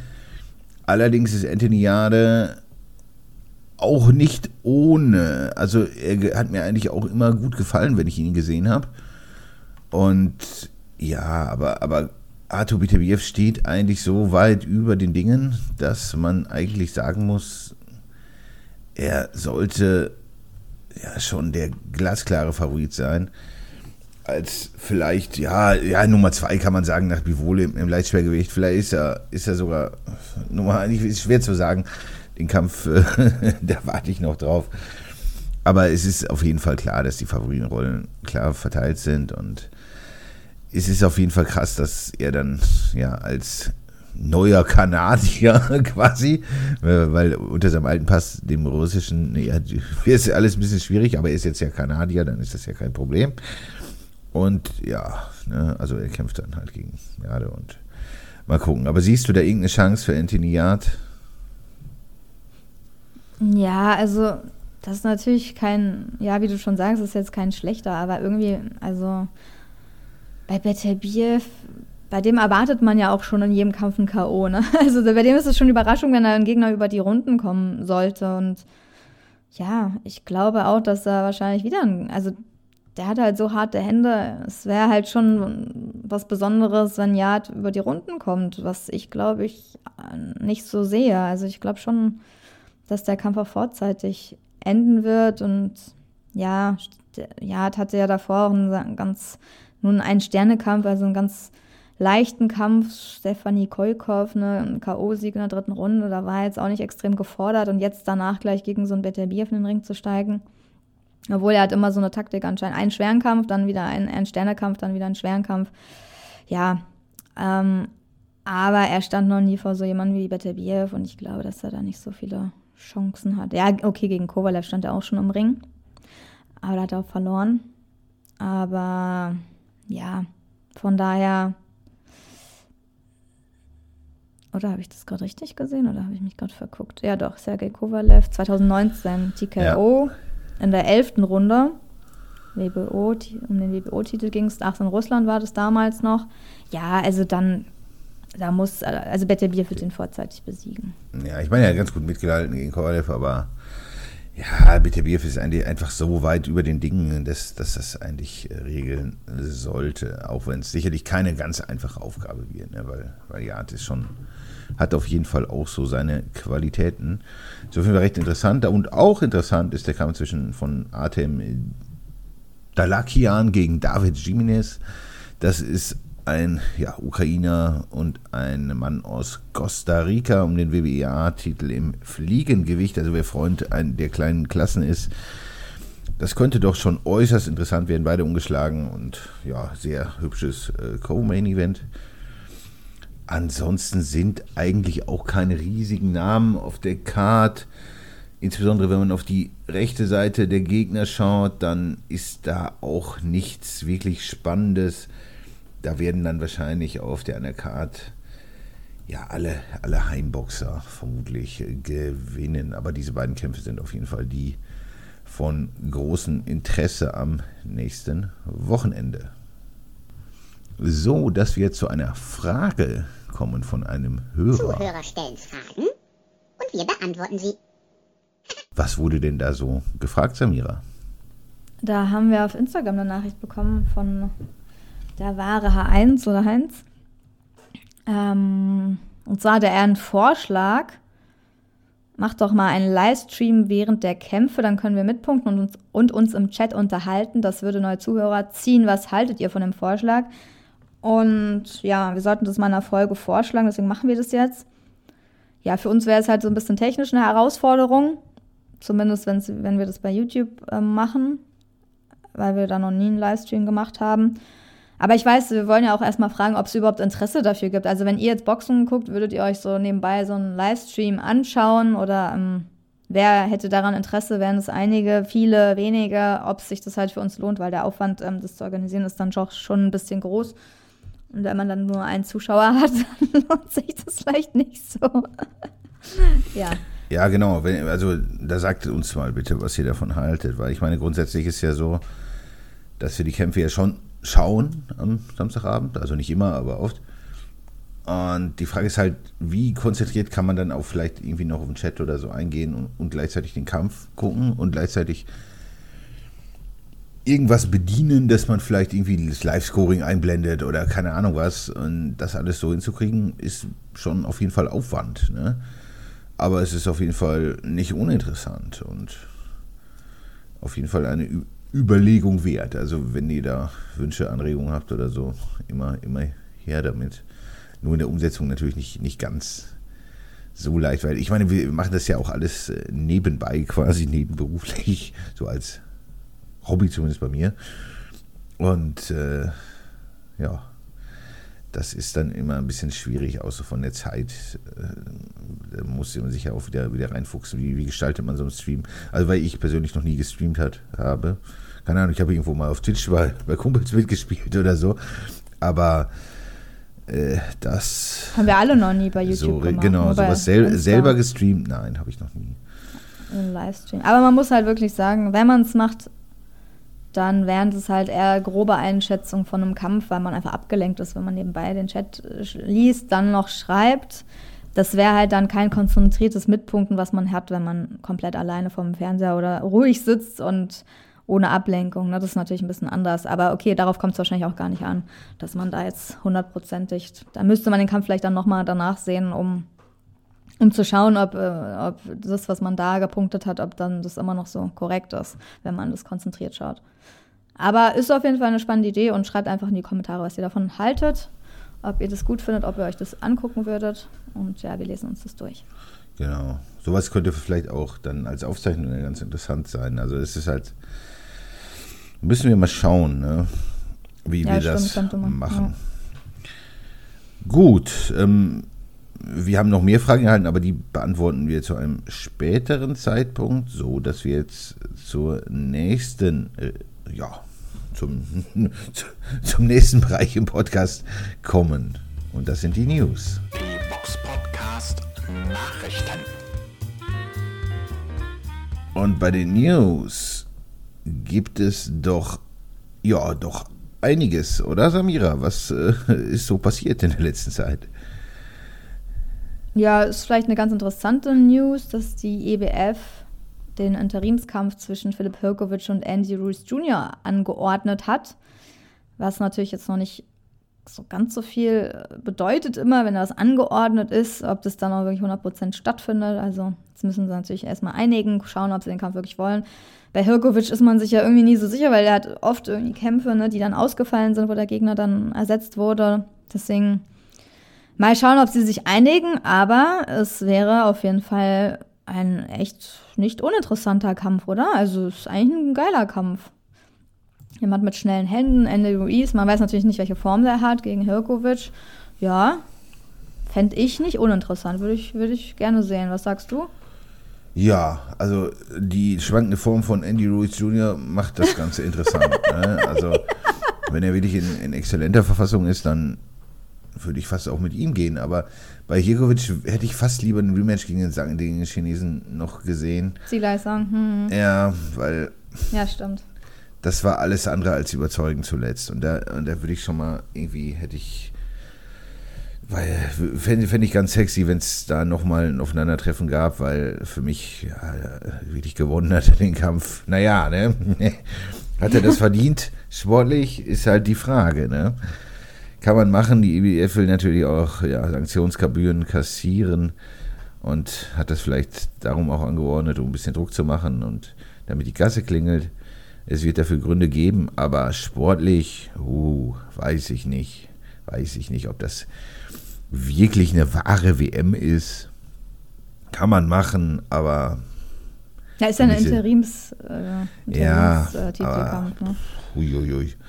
Allerdings ist Anthony Jade auch nicht ohne. Also er hat mir eigentlich auch immer gut gefallen, wenn ich ihn gesehen habe. Und ja, aber, aber Artur Bitabiev steht eigentlich so weit über den Dingen, dass man eigentlich sagen muss, er sollte ja schon der glasklare Favorit sein. Als vielleicht, ja, ja, Nummer zwei kann man sagen, nach Bivole im, im Leichtschwergewicht. Vielleicht ist er, ist er sogar Nummer eins, ist schwer zu sagen. Den Kampf, da warte ich noch drauf. Aber es ist auf jeden Fall klar, dass die Favoritenrollen klar verteilt sind und es ist auf jeden Fall krass, dass er dann ja als neuer Kanadier quasi, äh, weil unter seinem alten Pass, dem russischen, nee, ist alles ein bisschen schwierig, aber er ist jetzt ja Kanadier, dann ist das ja kein Problem. Und ja, ne, also er kämpft dann halt gegen Jade und mal gucken. Aber siehst du da irgendeine Chance für Anthony Yard? Ja, also das ist natürlich kein, ja, wie du schon sagst, ist jetzt kein schlechter, aber irgendwie, also bei Beterbiev, bei dem erwartet man ja auch schon in jedem Kampf ein K.O. Ne? Also bei dem ist es schon Überraschung, wenn ein Gegner über die Runden kommen sollte. Und ja, ich glaube auch, dass er wahrscheinlich wieder, ein, also der hat halt so harte Hände. Es wäre halt schon was Besonderes, wenn Yard über die Runden kommt, was ich glaube ich nicht so sehe. Also ich glaube schon, dass der Kampf auch vorzeitig enden wird. Und ja, Yard hatte ja davor auch einen ganz nun ein Sternekampf, also einen ganz leichten Kampf. Stefanie Kolkow, ne, ein K.O.-Sieg in der dritten Runde, da war er jetzt auch nicht extrem gefordert und jetzt danach gleich gegen so einen Beterbiev in den Ring zu steigen. Obwohl er hat immer so eine Taktik anscheinend. Einen schweren Kampf, dann wieder einen, einen Sternekampf, dann wieder einen schweren Kampf. Ja, ähm, aber er stand noch nie vor so jemandem wie Beterbiev und ich glaube, dass er da nicht so viele Chancen hat. Ja, okay, gegen Kovalev stand er auch schon im Ring, aber da hat er auch verloren. Aber ja, von daher. Oder habe ich das gerade richtig gesehen oder habe ich mich gerade verguckt? Ja, doch, Sergei Kovalev, 2019 TKO ja. in der elften Runde. WBO, um den WBO-Titel ging es. Ach, in Russland war das damals noch. Ja, also dann, da muss, also Beterbiev wird den vorzeitig besiegen. Ja, ich meine, er hat ganz gut mitgehalten gegen Kovalev, aber ja, BTBF ist eigentlich einfach so weit über den Dingen, dass, dass das eigentlich äh, regeln sollte, auch wenn es sicherlich keine ganz einfache Aufgabe wird, ne? weil, weil ja, das schon hat auf jeden Fall auch so seine Qualitäten. Insofern war recht interessant. Und auch interessant ist der Kampf zwischen von Artem Dalakian gegen David Jimenez. Das ist ein ja, Ukrainer und ein Mann aus Costa Rica um den WBA-Titel im Fliegengewicht. Also wer Freund der kleinen Klassen ist, das könnte doch schon äußerst interessant werden. Beide ungeschlagen und ja, sehr hübsches äh, Co-Main-Event. Ansonsten sind eigentlich auch keine riesigen Namen auf der Card. Insbesondere wenn man auf die rechte Seite der Gegner schaut, dann ist da auch nichts wirklich Spannendes. Da werden dann wahrscheinlich auf der Card ja alle, alle Heimboxer vermutlich gewinnen. Aber diese beiden Kämpfe sind auf jeden Fall die von großem Interesse am nächsten Wochenende. So, dass wir zu einer Frage kommen von einem Hörer. Zuhörer stellen Fragen und wir beantworten sie. Was wurde denn da so gefragt, Samira? Da haben wir auf Instagram eine Nachricht bekommen von der wahre H1 oder Heinz. Ähm, und zwar hat er einen Vorschlag. Macht doch mal einen Livestream während der Kämpfe, dann können wir mitpunkten und uns, und uns im Chat unterhalten. Das würde neue Zuhörer ziehen. Was haltet ihr von dem Vorschlag? Und ja, wir sollten das mal in einer Folge vorschlagen, deswegen machen wir das jetzt. Ja, für uns wäre es halt so ein bisschen technisch eine Herausforderung. Zumindest wenn wir das bei YouTube äh, machen, weil wir da noch nie einen Livestream gemacht haben. Aber ich weiß, wir wollen ja auch erstmal fragen, ob es überhaupt Interesse dafür gibt. Also wenn ihr jetzt Boxen guckt, würdet ihr euch so nebenbei so einen Livestream anschauen oder ähm, wer hätte daran Interesse? Wären es einige, viele, wenige? Ob sich das halt für uns lohnt, weil der Aufwand, ähm, das zu organisieren, ist dann doch schon ein bisschen groß. Und wenn man dann nur einen Zuschauer hat, dann lohnt sich das vielleicht nicht so. ja. Ja, genau. Also da sagt uns mal bitte, was ihr davon haltet, weil ich meine, grundsätzlich ist ja so, dass wir die Kämpfe ja schon schauen am Samstagabend, also nicht immer, aber oft. Und die Frage ist halt, wie konzentriert kann man dann auch vielleicht irgendwie noch auf den Chat oder so eingehen und, und gleichzeitig den Kampf gucken und gleichzeitig irgendwas bedienen, dass man vielleicht irgendwie das Live-Scoring einblendet oder keine Ahnung was. Und das alles so hinzukriegen, ist schon auf jeden Fall Aufwand. Ne? Aber es ist auf jeden Fall nicht uninteressant und auf jeden Fall eine Überlegung wert. Also wenn ihr da Wünsche, Anregungen habt oder so, immer, immer her damit. Nur in der Umsetzung natürlich nicht, nicht ganz so leicht, weil ich meine, wir machen das ja auch alles äh, nebenbei, quasi nebenberuflich, so als Hobby zumindest bei mir. Und äh, ja, das ist dann immer ein bisschen schwierig, außer von der Zeit. Äh, da muss man sich ja auch wieder, wieder reinfuchsen, wie, wie gestaltet man so einen Stream. Also weil ich persönlich noch nie gestreamt hat, habe. Keine Ahnung, ich habe irgendwo mal auf Twitch bei, bei Kumpels mitgespielt oder so. Aber äh, das. Haben wir alle noch nie bei YouTube so, gemacht. Genau, sowas sel selber gestreamt, nein, habe ich noch nie. Livestream. Aber man muss halt wirklich sagen, wenn man es macht, dann wären es halt eher grobe Einschätzungen von einem Kampf, weil man einfach abgelenkt ist, wenn man nebenbei den Chat äh, liest, dann noch schreibt. Das wäre halt dann kein konzentriertes Mitpunkten, was man hat, wenn man komplett alleine vom Fernseher oder ruhig sitzt und ohne Ablenkung. Ne? Das ist natürlich ein bisschen anders. Aber okay, darauf kommt es wahrscheinlich auch gar nicht an, dass man da jetzt hundertprozentig, da müsste man den Kampf vielleicht dann nochmal danach sehen, um um zu schauen, ob, äh, ob das, was man da gepunktet hat, ob dann das immer noch so korrekt ist, wenn man das konzentriert schaut. Aber ist auf jeden Fall eine spannende Idee und schreibt einfach in die Kommentare, was ihr davon haltet, ob ihr das gut findet, ob ihr euch das angucken würdet. Und ja, wir lesen uns das durch. Genau. Sowas könnte vielleicht auch dann als Aufzeichnung ganz interessant sein. Also es ist halt, müssen wir mal schauen, ne? wie ja, wir stimmt, das machen. Ja. Gut, ähm, wir haben noch mehr Fragen erhalten, aber die beantworten wir zu einem späteren Zeitpunkt, so dass wir jetzt zur nächsten, äh, ja, zum, zum nächsten Bereich im Podcast kommen. Und das sind die News. Die Box Podcast Nachrichten. Und bei den News gibt es doch, ja, doch einiges, oder Samira? Was äh, ist so passiert in der letzten Zeit? Ja, ist vielleicht eine ganz interessante News, dass die EBF den Interimskampf zwischen Philipp Hirkovic und Andy Ruiz Jr. angeordnet hat. Was natürlich jetzt noch nicht so ganz so viel bedeutet immer, wenn das angeordnet ist, ob das dann auch wirklich 100% stattfindet. Also jetzt müssen sie natürlich erstmal einigen, schauen, ob sie den Kampf wirklich wollen. bei Hirkovic ist man sich ja irgendwie nie so sicher, weil er hat oft irgendwie Kämpfe, ne, die dann ausgefallen sind, wo der Gegner dann ersetzt wurde. Deswegen mal schauen, ob sie sich einigen, aber es wäre auf jeden Fall ein echt nicht uninteressanter Kampf, oder? Also es ist eigentlich ein geiler Kampf. Jemand mit schnellen Händen, Andy Ruiz, man weiß natürlich nicht, welche Form der hat gegen Hirkovic. Ja, fände ich nicht uninteressant, würde ich, würde ich gerne sehen. Was sagst du? Ja, also die schwankende Form von Andy Ruiz Jr. macht das Ganze interessant. Ne? Also wenn er wirklich in, in exzellenter Verfassung ist, dann würde ich fast auch mit ihm gehen. Aber bei Hirkovic hätte ich fast lieber ein Rematch gegen den, Sang- gegen den Chinesen noch gesehen. Zilai sagen, hm, Ja, weil ja, stimmt. das war alles andere als überzeugend zuletzt. Und da, und da würde ich schon mal irgendwie, hätte ich, weil fände fänd ich ganz sexy, wenn es da nochmal ein Aufeinandertreffen gab, weil für mich ja, wirklich gewonnen hat er den Kampf. Naja, ne? Hat er das verdient? Sportlich ist halt die Frage, ne? Kann man machen. Die IBF will natürlich auch ja, Sanktionsgebühren kassieren und hat das vielleicht darum auch angeordnet, um ein bisschen Druck zu machen und damit die Kasse klingelt. Es wird dafür Gründe geben, aber sportlich, uh, weiß ich nicht. Weiß ich nicht, ob das wirklich eine wahre WM ist. Kann man machen, aber Ja, ist ja ein Interims, äh, Ja, Interims äh, Titelkampf, ne? uiuiui. Aber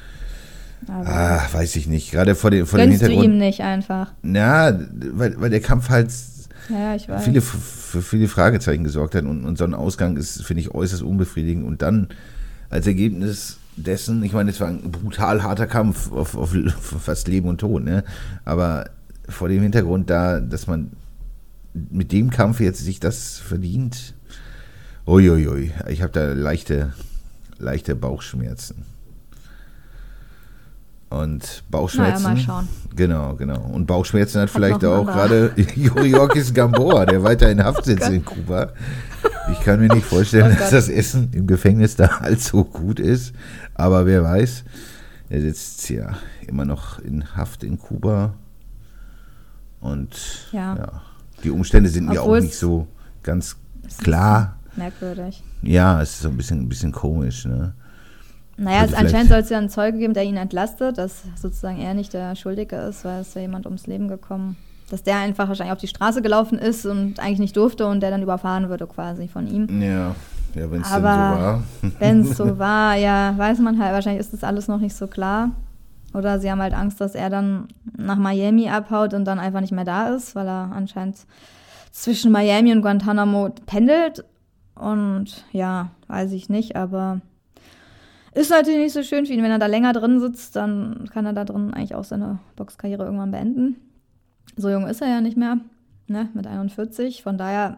Ah, weiß ich nicht. Gerade vor dem, vor dem gönnst du Hintergrund. ihm nicht einfach. Na, weil, weil der Kampf halt Ja, ja, ich weiß. viele, für viele Fragezeichen gesorgt hat und, und so ein Ausgang ist, finde ich, äußerst unbefriedigend. Und dann als Ergebnis dessen, ich meine, es war ein brutal harter Kampf auf, auf, auf fast Leben und Tod, ne? Aber vor dem Hintergrund da, dass man mit dem Kampf jetzt sich das verdient, uiuiui, ich habe da leichte, leichte Bauchschmerzen. Und Bauchschmerzen. Naja, mal schauen. Genau, genau. Und Bauchschmerzen hat vielleicht noch ein auch gerade Juriokis Gamboa, der weiter in Haft sitzt in Kuba. Ich kann mir nicht vorstellen, Oh dass das Essen im Gefängnis da allzu gut ist. Aber wer weiß, er sitzt ja immer noch in Haft in Kuba. Und ja, Ja. die Umstände sind mir auch nicht so ganz klar. Merkwürdig. Ja, es ist so ein bisschen, ein bisschen komisch. Ne? Naja, Also anscheinend soll es ja einen Zeuge geben, der ihn entlastet, dass sozusagen er nicht der Schuldige ist, weil es ja jemand ums Leben gekommen. Dass der einfach wahrscheinlich auf die Straße gelaufen ist und eigentlich nicht durfte und der dann überfahren würde quasi von ihm. Ja, ja wenn es so war. wenn es so war, ja, weiß man halt, wahrscheinlich ist das alles noch nicht so klar. Oder sie haben halt Angst, dass er dann nach Miami abhaut und dann einfach nicht mehr da ist, weil er anscheinend zwischen Miami und Guantanamo pendelt. Und ja, weiß ich nicht, aber ist natürlich nicht so schön für ihn. Wenn er da länger drin sitzt, dann kann er da drin eigentlich auch seine Boxkarriere irgendwann beenden. So jung ist er ja nicht mehr, ne, mit 41. Von daher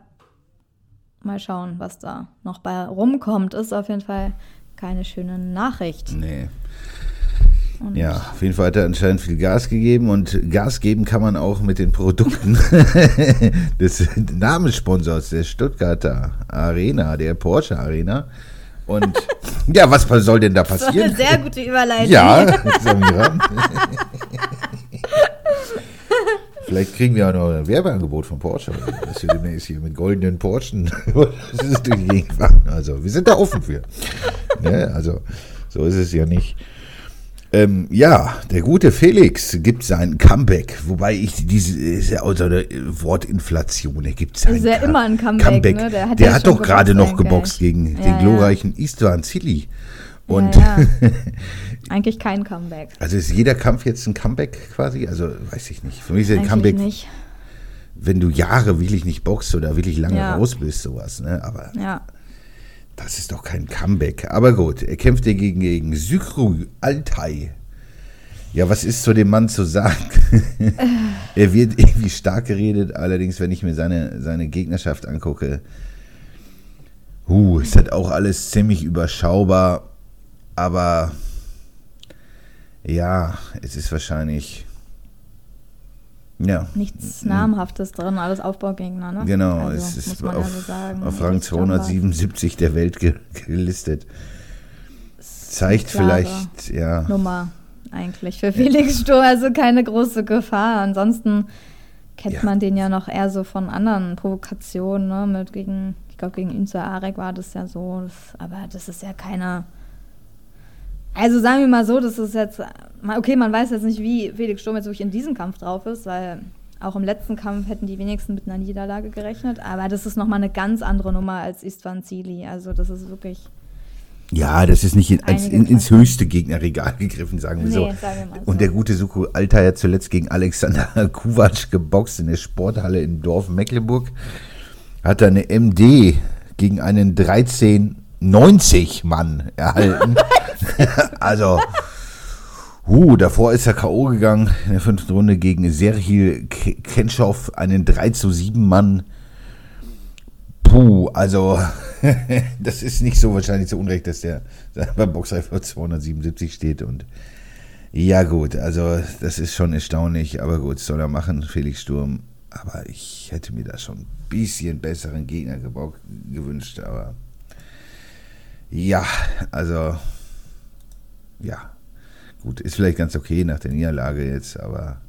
mal schauen, was da noch bei rumkommt. Ist auf jeden Fall keine schöne Nachricht. Nee. Und Ja, auf jeden Fall hat er anscheinend viel Gas gegeben und Gas geben kann man auch mit den Produkten des Namenssponsors der Stuttgarter Arena, der Porsche Arena. Und ja, was soll denn da Das war passieren? eine sehr gute Überleitung. Ja, Samira. Vielleicht kriegen wir auch noch ein Werbeangebot von Porsche, dass wir demnächst hier mit goldenen Porschen das ist durch die Gegend fahren. Also, wir sind da offen für. Ne? Also, so ist es ja nicht. Ähm, ja, der gute Felix gibt sein Comeback, wobei ich diese ist ja unter der Wortinflation, er gibt sein Ist ja immer ein Comeback, ne? Der Der hat, hat ja schon doch gerade noch geboxt gegen Ja, den ja. glorreichen Istvan Zilli. Und ja, ja. Eigentlich kein Comeback. also ist jeder Kampf jetzt ein Comeback quasi? Also weiß ich nicht. Für mich ist ein Comeback, nicht. wenn du Jahre wirklich nicht boxst oder wirklich lange Ja. raus bist, sowas. Ne? Aber Ja. Das ist doch kein Comeback. Aber gut, er kämpft ja gegen, gegen Sykru Altai. Ja, was ist zu dem Mann zu sagen? er wird irgendwie stark geredet, allerdings, wenn ich mir seine, seine Gegnerschaft angucke, huh, ist halt auch alles ziemlich überschaubar, aber ja, es ist wahrscheinlich, ja, Nichts Namhaftes drin, alles Aufbaugegner, ne? Genau, also, es ist auf, ja so auf Rang Jedes Jumper. 277 der Welt ge gelistet. Zeigt vielleicht, ja, Nummer eigentlich für Felix Sturm, also keine große Gefahr. Ansonsten kennt Ja. man den ja noch eher so von anderen Provokationen, ne? Mit gegen, ich glaube, gegen Inza Arek war das ja so. Das, aber das ist ja keine. Also sagen wir mal so, das ist jetzt. Okay, man weiß jetzt nicht, wie Felix Sturm jetzt wirklich in diesem Kampf drauf ist, weil auch im letzten Kampf hätten die wenigsten mit einer Niederlage gerechnet. Aber das ist nochmal eine ganz andere Nummer als Istvan Zili. Also das ist wirklich. Ja, das ist nicht ins Klassen. höchste Gegnerregal gegriffen, sagen wir so. Nee, sagen wir so. Und der gute Suko Alter hat zuletzt gegen Alexander Kuwac geboxt in der Sporthalle im Dorf Mecklenburg. Hat er eine MD gegen einen 1390 Mann erhalten. also, huh, davor ist er K.O. gegangen in der fünften Runde gegen Serhil Kenschow, einen 3 zu 7 Mann. Puh, also das ist nicht so wahrscheinlich zu Unrecht, dass der beim Boxreifer 277 steht und ja gut, also das ist schon erstaunlich, aber gut, soll er machen, Felix Sturm. Aber ich hätte mir da schon ein bisschen besseren Gegner gewünscht, aber ja, also ja, gut, ist vielleicht ganz okay nach der Niederlage jetzt, aber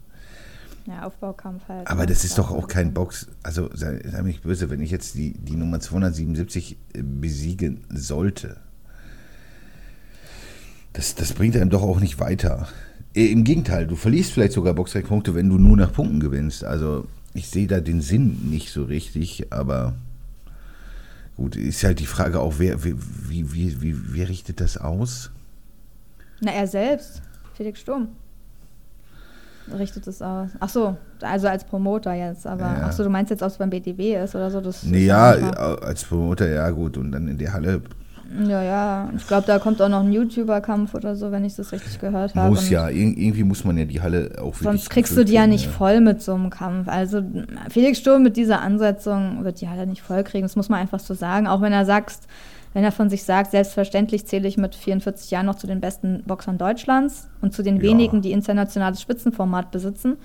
Ja, Aufbaukampf halt. aber das ist doch auch kein Box. Also sei, sei mir nicht böse, wenn ich jetzt die, die Nummer 277 besiegen sollte. Das, das bringt einem doch auch nicht weiter. Äh, Im Gegenteil, du verlierst vielleicht sogar Boxrekordpunkte, wenn du nur nach Punkten gewinnst. Also ich sehe da den Sinn nicht so richtig, aber gut, ist halt die Frage auch, wer, wie, wie, wie, wie, richtet das aus? Na, er selbst. Felix Sturm. Richtet es aus. Ach so, also als Promoter jetzt. Aber Ja. ach so, du meinst jetzt, ob es beim BDB ist oder so? Das Nee, ja, wahr. als Promoter, ja gut, und dann in der Halle Ja, ja. Ich glaube, da kommt auch noch ein YouTuber-Kampf oder so, wenn ich das richtig gehört habe. muss ja, Ir irgendwie muss man ja die Halle auch wirklich Sonst kriegst du die ja nicht voll mit so einem Kampf. Also Felix Sturm mit dieser Ansetzung wird die Halle nicht voll kriegen. Das muss man einfach so sagen. Auch wenn er sagt, wenn er von sich sagt, selbstverständlich zähle ich mit 44 Jahren noch zu den besten Boxern Deutschlands und zu den Ja. wenigen, die internationales Spitzenformat besitzen.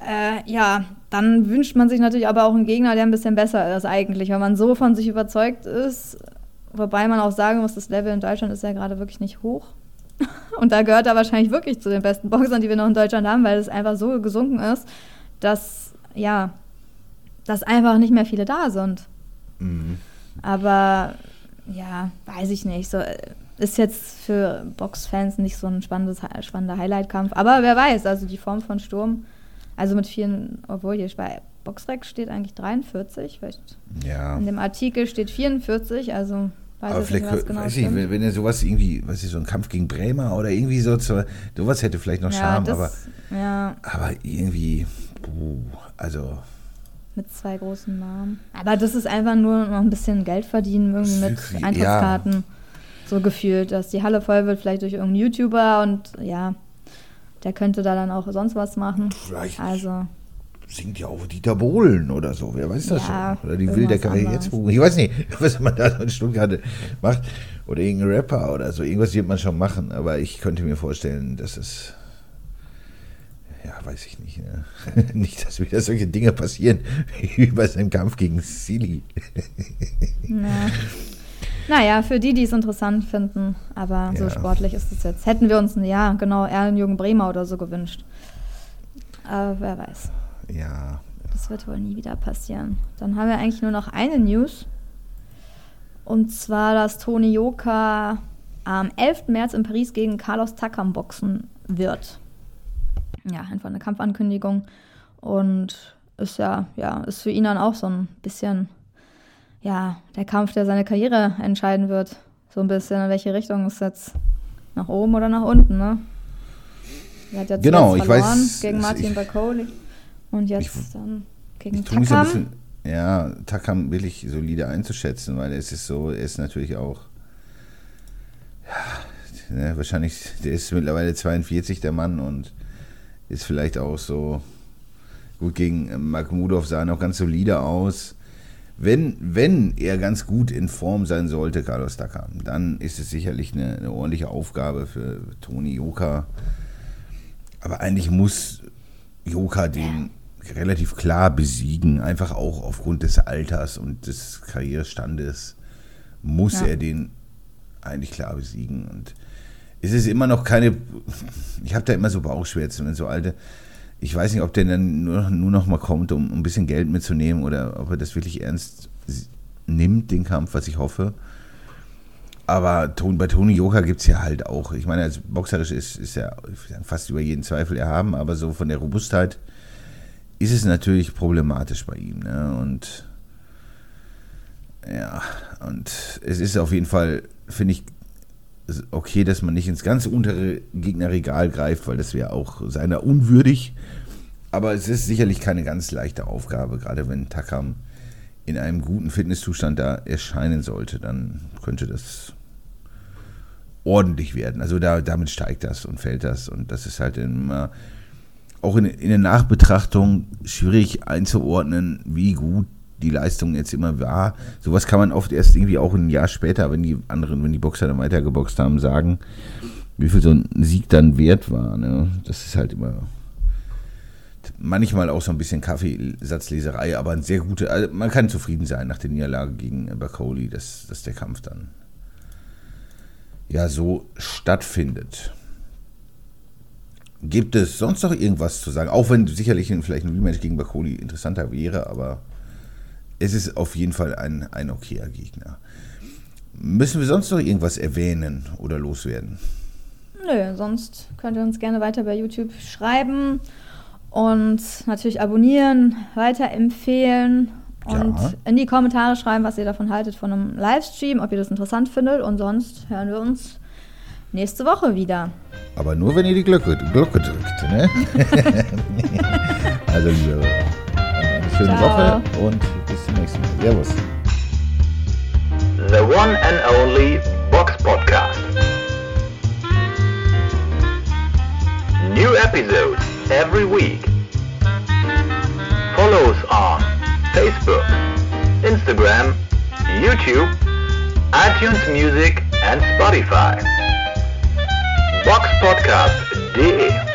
Äh, ja, dann wünscht man sich natürlich aber auch einen Gegner, der ein bisschen besser ist eigentlich, weil man so von sich überzeugt ist. Wobei man auch sagen muss, das Level in Deutschland ist ja gerade wirklich nicht hoch. Und da gehört er wahrscheinlich wirklich zu den besten Boxern, die wir noch in Deutschland haben, weil es einfach so gesunken ist, dass, ja, dass einfach nicht mehr viele da sind. Mhm. Aber, ja, weiß ich nicht. So, äh, ist jetzt für Boxfans nicht so ein spannendes, spannender Highlight-Kampf. Aber wer weiß, also die Form von Sturm, also mit vielen, obwohl hier bei Boxrec steht eigentlich 43, vielleicht Ja. in dem Artikel steht 44, also weiß Aber ich nicht, vielleicht, was genau weiß ich, stimmt. wenn, wenn er sowas irgendwie, was ist so ein Kampf gegen Bremer oder irgendwie so, sowas hätte vielleicht noch ja, Charme, das, aber, ja, aber irgendwie, also, mit zwei großen Namen. Aber das ist einfach nur noch ein bisschen Geld verdienen, irgendwie mit Ja. Eintrittskarten. So gefühlt, dass die Halle voll wird, vielleicht durch irgendeinen YouTuber und ja, der könnte da dann auch sonst was machen. vielleicht Also, singt ja auch Dieter Bohlen oder so, wer weiß das Ja, schon. Oder die Wildecker jetzt, ich weiß nicht, was man da so in Stuttgart macht. Oder irgendein Rapper oder so, irgendwas wird man schon machen, aber ich könnte mir vorstellen, dass es, ja, weiß ich nicht, ne? nicht, dass wieder solche Dinge passieren, wie bei seinem Kampf gegen Silly. na. Naja, für die, die es interessant finden, aber so Ja. sportlich ist es jetzt. Hätten wir uns, ja, genau, eher einen Jürgen Bremer oder so gewünscht. Aber wer weiß. Ja, Das wird wohl nie wieder passieren. Dann haben wir eigentlich nur noch eine News. Und zwar, dass Toni Joka am 11. März in Paris gegen Carlos Takam boxen wird. Ja, einfach eine Kampfankündigung. Und ist ja, ja, ist für ihn dann auch so ein bisschen, ja, der Kampf, der seine Karriere entscheiden wird. So ein bisschen, in welche Richtung es jetzt nach oben oder nach unten, ne? Er hat ja Genau, ich weiß, gegen Martin Bacoli. Und jetzt Ich- dann gegen Takam. bisschen, ja, Takam will ich solide einzuschätzen, weil es ist so, er ist natürlich auch, ja, ne, wahrscheinlich, der ist mittlerweile 42, der Mann, und ist vielleicht auch so, gut, gegen Makhmudov sah er noch ganz solide aus. Wenn, wenn er ganz gut in Form sein sollte, Carlos Takam, dann ist es sicherlich eine, eine ordentliche Aufgabe für Toni Joka. Aber eigentlich muss Joka den relativ klar besiegen, einfach auch aufgrund des Alters und des Karrierestandes muss Ja. er den eigentlich klar besiegen. Und es ist immer noch keine, ich habe da immer so Bauchschmerzen, wenn so alte, ich weiß nicht, ob der dann nur, nur noch mal kommt, um, um ein bisschen Geld mitzunehmen oder ob er das wirklich ernst nimmt, den Kampf, was ich hoffe. Aber bei Tony Joker gibt es ja halt auch. Ich meine, als boxerisch ist, ist er fast über jeden Zweifel erhaben, aber so von der Robustheit ist es natürlich problematisch bei ihm. Ne? Und ja, und es ist auf jeden Fall, finde ich, okay, dass man nicht ins ganz untere Gegnerregal greift, weil das wäre auch seiner unwürdig. Aber es ist sicherlich keine ganz leichte Aufgabe, gerade wenn Takam in einem guten Fitnesszustand da erscheinen sollte, dann könnte das ordentlich werden. Also da, damit steigt das und fällt das. Und das ist halt immer auch in, in der Nachbetrachtung schwierig einzuordnen, wie gut die Leistung jetzt immer war. Sowas kann man oft erst irgendwie auch ein Jahr später, wenn die anderen, wenn die Boxer dann weitergeboxt haben, sagen, wie viel so ein Sieg dann wert war. Ne? Das ist halt immer manchmal auch so ein bisschen Kaffeesatzleserei, aber ein sehr guter, also man kann zufrieden sein nach der Niederlage gegen Bacoli, dass, dass der Kampf dann ja so stattfindet. Gibt es sonst noch irgendwas zu sagen? Auch wenn sicherlich vielleicht ein Rematch gegen Bacoli interessanter wäre, aber es ist auf jeden Fall ein, ein okayer Gegner. Müssen wir sonst noch irgendwas erwähnen oder loswerden? Nö, sonst könnt ihr uns gerne weiter bei YouTube schreiben und natürlich abonnieren, weiterempfehlen und ja. in die Kommentare schreiben, was ihr davon haltet von einem Livestream, ob ihr das interessant findet. Und sonst hören wir uns nächste Woche wieder. Aber nur, wenn ihr die Glocke, Glocke drückt. Ne? also, liebe, eine schöne Ciao. Woche und bis zum nächsten Mal. Servus. The one and only Box Podcast. New episodes every week. Follow us on Facebook, Instagram, YouTube, iTunes Music and Spotify. Boxpodcast.de